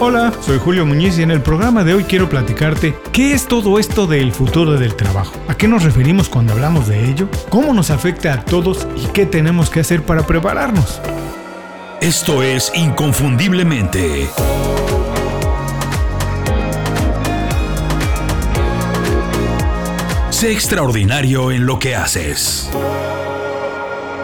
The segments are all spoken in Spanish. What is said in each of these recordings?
Hola, soy Julio Muñiz y en el programa de hoy quiero platicarte qué es todo esto del futuro del trabajo, a qué nos referimos cuando hablamos de ello, cómo nos afecta a todos y qué tenemos que hacer para prepararnos. Esto es Inconfundiblemente. Sé extraordinario en lo que haces.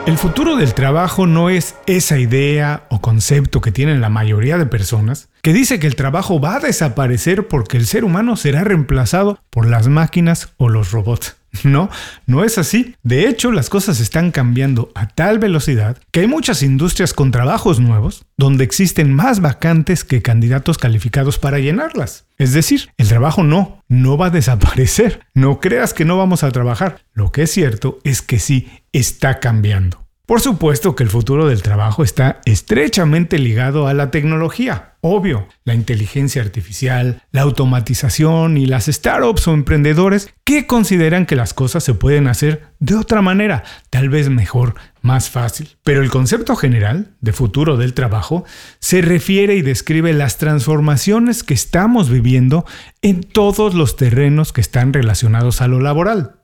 El futuro del trabajo no es esa idea o concepto que tienen la mayoría de personas que dice que el trabajo va a desaparecer porque el ser humano será reemplazado por las máquinas o los robots. No, no es así. De hecho, las cosas están cambiando a tal velocidad que hay muchas industrias con trabajos nuevos donde existen más vacantes que candidatos calificados para llenarlas. Es decir, el trabajo no, no va a desaparecer. No creas que no vamos a trabajar. Lo que es cierto es que sí está cambiando. Por supuesto que el futuro del trabajo está estrechamente ligado a la tecnología. Obvio, la inteligencia artificial, la automatización y las startups o emprendedores que consideran que las cosas se pueden hacer de otra manera, tal vez mejor, más fácil. Pero el concepto general de futuro del trabajo se refiere y describe las transformaciones que estamos viviendo en todos los terrenos que están relacionados a lo laboral.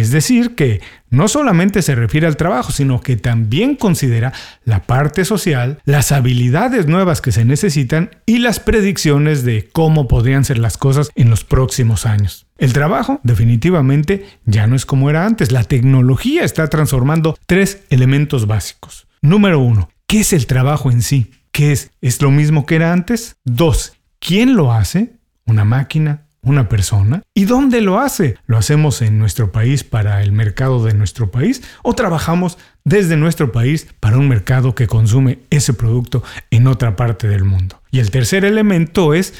Es decir, que no solamente se refiere al trabajo, sino que también considera la parte social, las habilidades nuevas que se necesitan y las predicciones de cómo podrían ser las cosas en los próximos años. El trabajo definitivamente ya no es como era antes. La tecnología está transformando tres elementos básicos. Número uno, ¿qué es el trabajo en sí? ¿Qué es? ¿Es lo mismo que era antes? Dos, ¿quién lo hace? ¿Una máquina? Una persona. ¿Y dónde lo hace? ¿Lo hacemos en nuestro país para el mercado de nuestro país o trabajamos desde nuestro país para un mercado que consume ese producto en otra parte del mundo? Y el tercer elemento es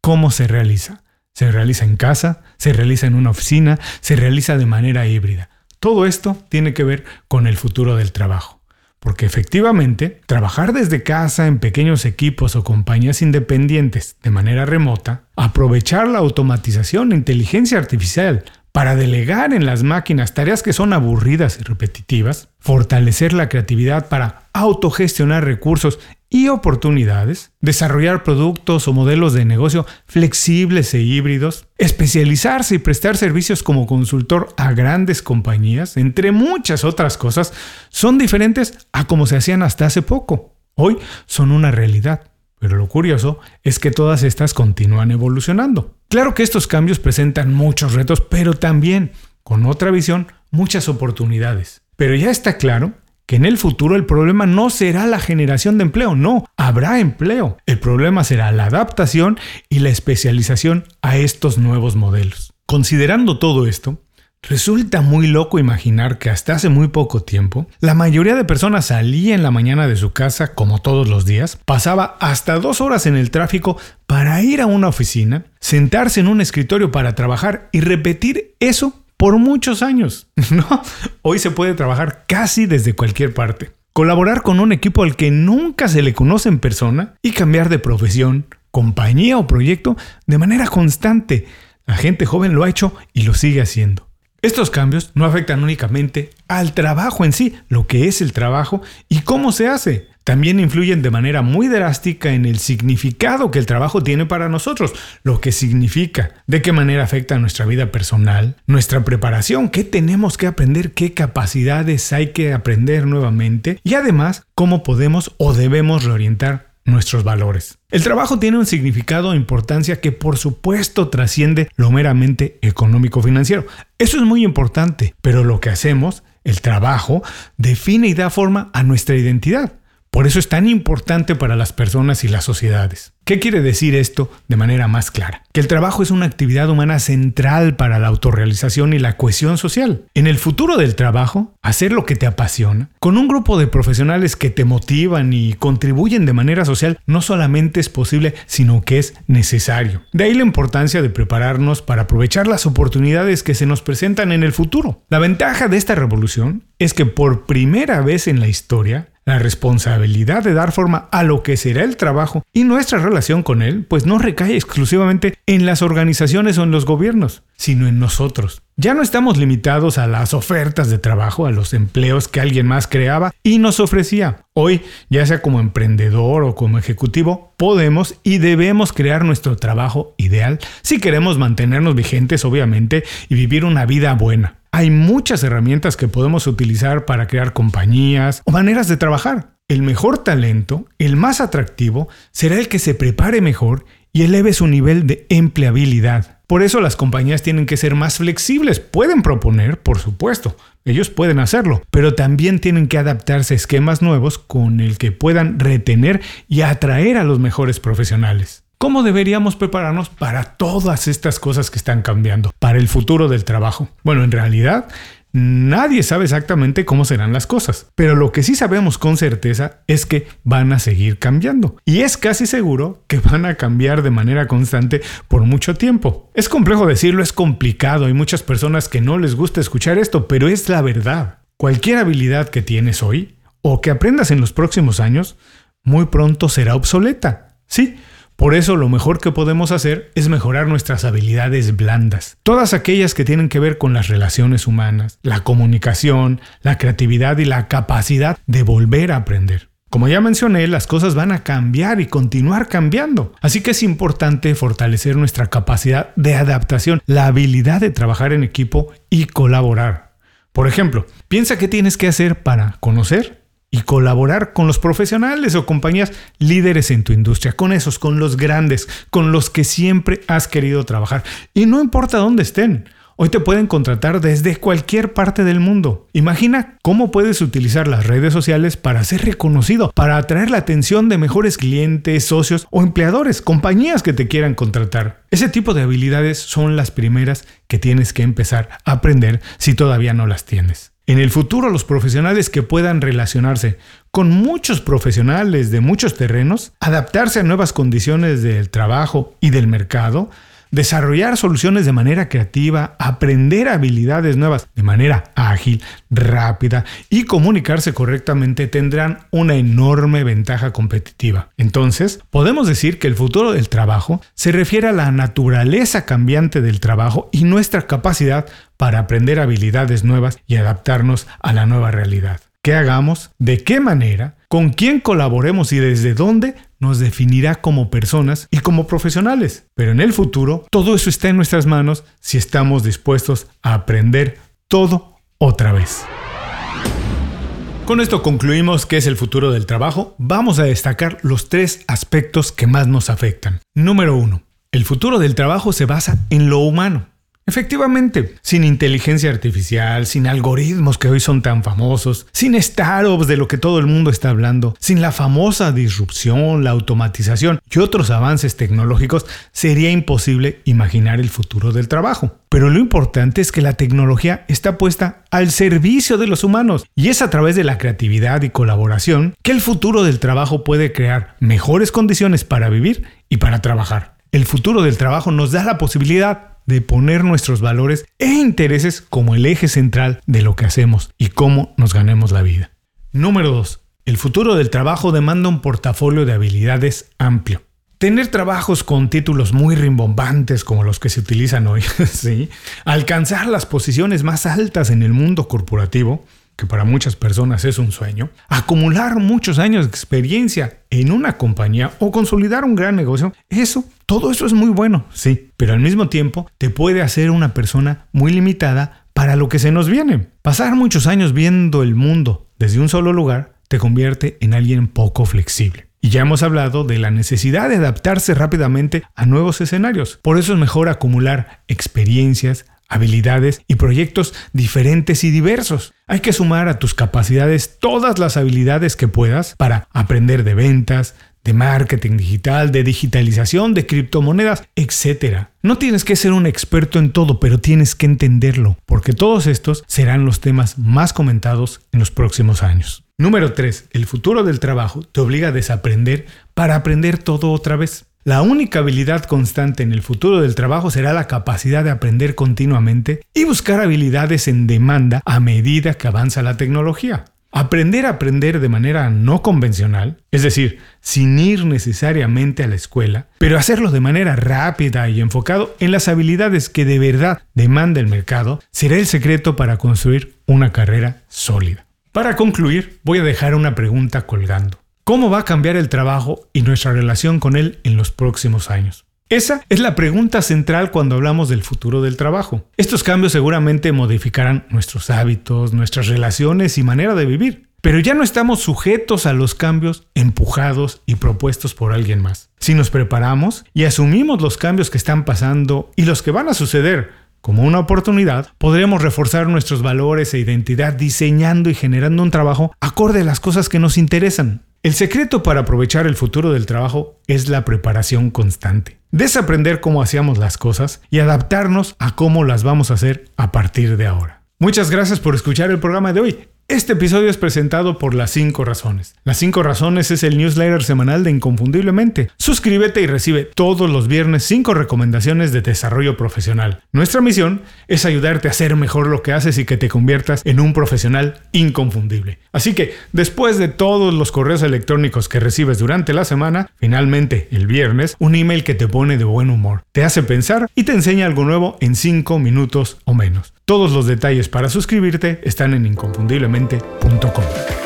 cómo se realiza. Se realiza en casa, se realiza en una oficina, se realiza de manera híbrida. Todo esto tiene que ver con el futuro del trabajo. Porque efectivamente, trabajar desde casa en pequeños equipos o compañías independientes de manera remota, aprovechar la automatización e inteligencia artificial para delegar en las máquinas tareas que son aburridas y repetitivas, fortalecer la creatividad para autogestionar recursos y oportunidades, desarrollar productos o modelos de negocio flexibles e híbridos, especializarse y prestar servicios como consultor a grandes compañías, entre muchas otras cosas, son diferentes a como se hacían hasta hace poco. Hoy son una realidad. Pero lo curioso es que todas estas continúan evolucionando. Claro que estos cambios presentan muchos retos, pero también, con otra visión, muchas oportunidades. Pero ya está claro que en el futuro el problema no será la generación de empleo, no, habrá empleo. El problema será la adaptación y la especialización a estos nuevos modelos. Considerando todo esto, Resulta muy loco imaginar que hasta hace muy poco tiempo, la mayoría de personas salía en la mañana de su casa, como todos los días, pasaba hasta dos horas en el tráfico para ir a una oficina, sentarse en un escritorio para trabajar y repetir eso por muchos años. Hoy se puede trabajar casi desde cualquier parte. Colaborar con un equipo al que nunca se le conoce en persona y cambiar de profesión, compañía o proyecto de manera constante. La gente joven lo ha hecho y lo sigue haciendo. Estos cambios no afectan únicamente al trabajo en sí, lo que es el trabajo y cómo se hace, también influyen de manera muy drástica en el significado que el trabajo tiene para nosotros, lo que significa, de qué manera afecta nuestra vida personal, nuestra preparación, qué tenemos que aprender, qué capacidades hay que aprender nuevamente y además cómo podemos o debemos reorientar nuestros valores. El trabajo tiene un significado e importancia que por supuesto trasciende lo meramente económico-financiero. Eso es muy importante, pero lo que hacemos, el trabajo, define y da forma a nuestra identidad. Por eso es tan importante para las personas y las sociedades. ¿Qué quiere decir esto de manera más clara? Que el trabajo es una actividad humana central para la autorrealización y la cohesión social. En el futuro del trabajo, hacer lo que te apasiona, con un grupo de profesionales que te motivan y contribuyen de manera social, no solamente es posible, sino que es necesario. De ahí la importancia de prepararnos para aprovechar las oportunidades que se nos presentan en el futuro. La ventaja de esta revolución es que por primera vez en la historia, La responsabilidad de dar forma a lo que será el trabajo y nuestra relación con él, pues no recae exclusivamente en las organizaciones o en los gobiernos, sino en nosotros. Ya no estamos limitados a las ofertas de trabajo, a los empleos que alguien más creaba y nos ofrecía. Hoy, ya sea como emprendedor o como ejecutivo, podemos y debemos crear nuestro trabajo ideal si queremos mantenernos vigentes, obviamente, y vivir una vida buena. Hay muchas herramientas que podemos utilizar para crear compañías o maneras de trabajar. El mejor talento, el más atractivo, será el que se prepare mejor y eleve su nivel de empleabilidad. Por eso las compañías tienen que ser más flexibles. Pueden proponer, por supuesto, ellos pueden hacerlo, pero también tienen que adaptarse a esquemas nuevos con el que puedan retener y atraer a los mejores profesionales. ¿Cómo deberíamos prepararnos para todas estas cosas que están cambiando, para el futuro del trabajo? Bueno, en realidad Nadie sabe exactamente cómo serán las cosas, pero lo que sí sabemos con certeza es que van a seguir cambiando. Y es casi seguro que van a cambiar de manera constante por mucho tiempo. Es complejo decirlo, es complicado, hay muchas personas que no les gusta escuchar esto, pero es la verdad. Cualquier habilidad que tienes hoy o que aprendas en los próximos años, muy pronto será obsoleta. Sí, por eso lo mejor que podemos hacer es mejorar nuestras habilidades blandas, todas aquellas que tienen que ver con las relaciones humanas, la comunicación, la creatividad y la capacidad de volver a aprender. Como ya mencioné, las cosas van a cambiar y continuar cambiando, así que es importante fortalecer nuestra capacidad de adaptación, la habilidad de trabajar en equipo y colaborar. Por ejemplo, piensa qué tienes que hacer para conocer, y colaborar con los profesionales o compañías líderes en tu industria, con esos, con los grandes, con los que siempre has querido trabajar. Y no importa dónde estén. Hoy te pueden contratar desde cualquier parte del mundo. Imagina cómo puedes utilizar las redes sociales para ser reconocido, para atraer la atención de mejores clientes, socios o empleadores, compañías que te quieran contratar. Ese tipo de habilidades son las primeras que tienes que empezar a aprender si todavía no las tienes. En el futuro los profesionales que puedan relacionarse con muchos profesionales de muchos terrenos, adaptarse a nuevas condiciones del trabajo y del mercado, desarrollar soluciones de manera creativa, aprender habilidades nuevas de manera ágil, rápida y comunicarse correctamente tendrán una enorme ventaja competitiva. Entonces, podemos decir que el futuro del trabajo se refiere a la naturaleza cambiante del trabajo y nuestra capacidad para aprender habilidades nuevas y adaptarnos a la nueva realidad. ¿Qué hagamos? ¿De qué manera? ¿Con quién colaboremos y desde dónde? Nos definirá como personas y como profesionales. Pero en el futuro, todo eso está en nuestras manos si estamos dispuestos a aprender todo otra vez. Con esto concluimos qué es el futuro del trabajo. Vamos a destacar los tres aspectos que más nos afectan. Número uno, el futuro del trabajo se basa en lo humano. Efectivamente, sin inteligencia artificial, sin algoritmos que hoy son tan famosos, sin startups de lo que todo el mundo está hablando, sin la famosa disrupción, la automatización y otros avances tecnológicos, sería imposible imaginar el futuro del trabajo. Pero lo importante es que la tecnología está puesta al servicio de los humanos y es a través de la creatividad y colaboración que el futuro del trabajo puede crear mejores condiciones para vivir y para trabajar. El futuro del trabajo nos da la posibilidad de poner nuestros valores e intereses como el eje central de lo que hacemos y cómo nos ganemos la vida. Número 2. El futuro del trabajo demanda un portafolio de habilidades amplio. Tener trabajos con títulos muy rimbombantes como los que se utilizan hoy, ¿sí? alcanzar las posiciones más altas en el mundo corporativo, que para muchas personas es un sueño, acumular muchos años de experiencia en una compañía o consolidar un gran negocio, eso, todo eso es muy bueno, sí, pero al mismo tiempo te puede hacer una persona muy limitada para lo que se nos viene. Pasar muchos años viendo el mundo desde un solo lugar te convierte en alguien poco flexible. Y ya hemos hablado de la necesidad de adaptarse rápidamente a nuevos escenarios. Por eso es mejor acumular experiencias, habilidades y proyectos diferentes y diversos. Hay que sumar a tus capacidades todas las habilidades que puedas para aprender de ventas, de marketing digital, de digitalización, de criptomonedas, etc. No tienes que ser un experto en todo, pero tienes que entenderlo, porque todos estos serán los temas más comentados en los próximos años. Número 3. El futuro del trabajo te obliga a desaprender para aprender todo otra vez. La única habilidad constante en el futuro del trabajo será la capacidad de aprender continuamente y buscar habilidades en demanda a medida que avanza la tecnología. Aprender a aprender de manera no convencional, es decir, sin ir necesariamente a la escuela, pero hacerlo de manera rápida y enfocado en las habilidades que de verdad demanda el mercado, será el secreto para construir una carrera sólida. Para concluir, voy a dejar una pregunta colgando. ¿Cómo va a cambiar el trabajo y nuestra relación con él en los próximos años? Esa es la pregunta central cuando hablamos del futuro del trabajo. Estos cambios seguramente modificarán nuestros hábitos, nuestras relaciones y manera de vivir, pero ya no estamos sujetos a los cambios empujados y propuestos por alguien más. Si nos preparamos y asumimos los cambios que están pasando y los que van a suceder como una oportunidad, podremos reforzar nuestros valores e identidad diseñando y generando un trabajo acorde a las cosas que nos interesan. El secreto para aprovechar el futuro del trabajo es la preparación constante. Desaprender cómo hacíamos las cosas y adaptarnos a cómo las vamos a hacer a partir de ahora. Muchas gracias por escuchar el programa de hoy. Este episodio es presentado por Las 5 Razones. Las 5 Razones es el newsletter semanal de Inconfundiblemente. Suscríbete y recibe todos los viernes 5 recomendaciones de desarrollo profesional. Nuestra misión es ayudarte a hacer mejor lo que haces y que te conviertas en un profesional inconfundible. Así que, después de todos los correos electrónicos que recibes durante la semana, finalmente, el viernes, un email que te pone de buen humor, te hace pensar y te enseña algo nuevo en 5 minutos o menos. Todos los detalles para suscribirte están en inconfundiblemente.com.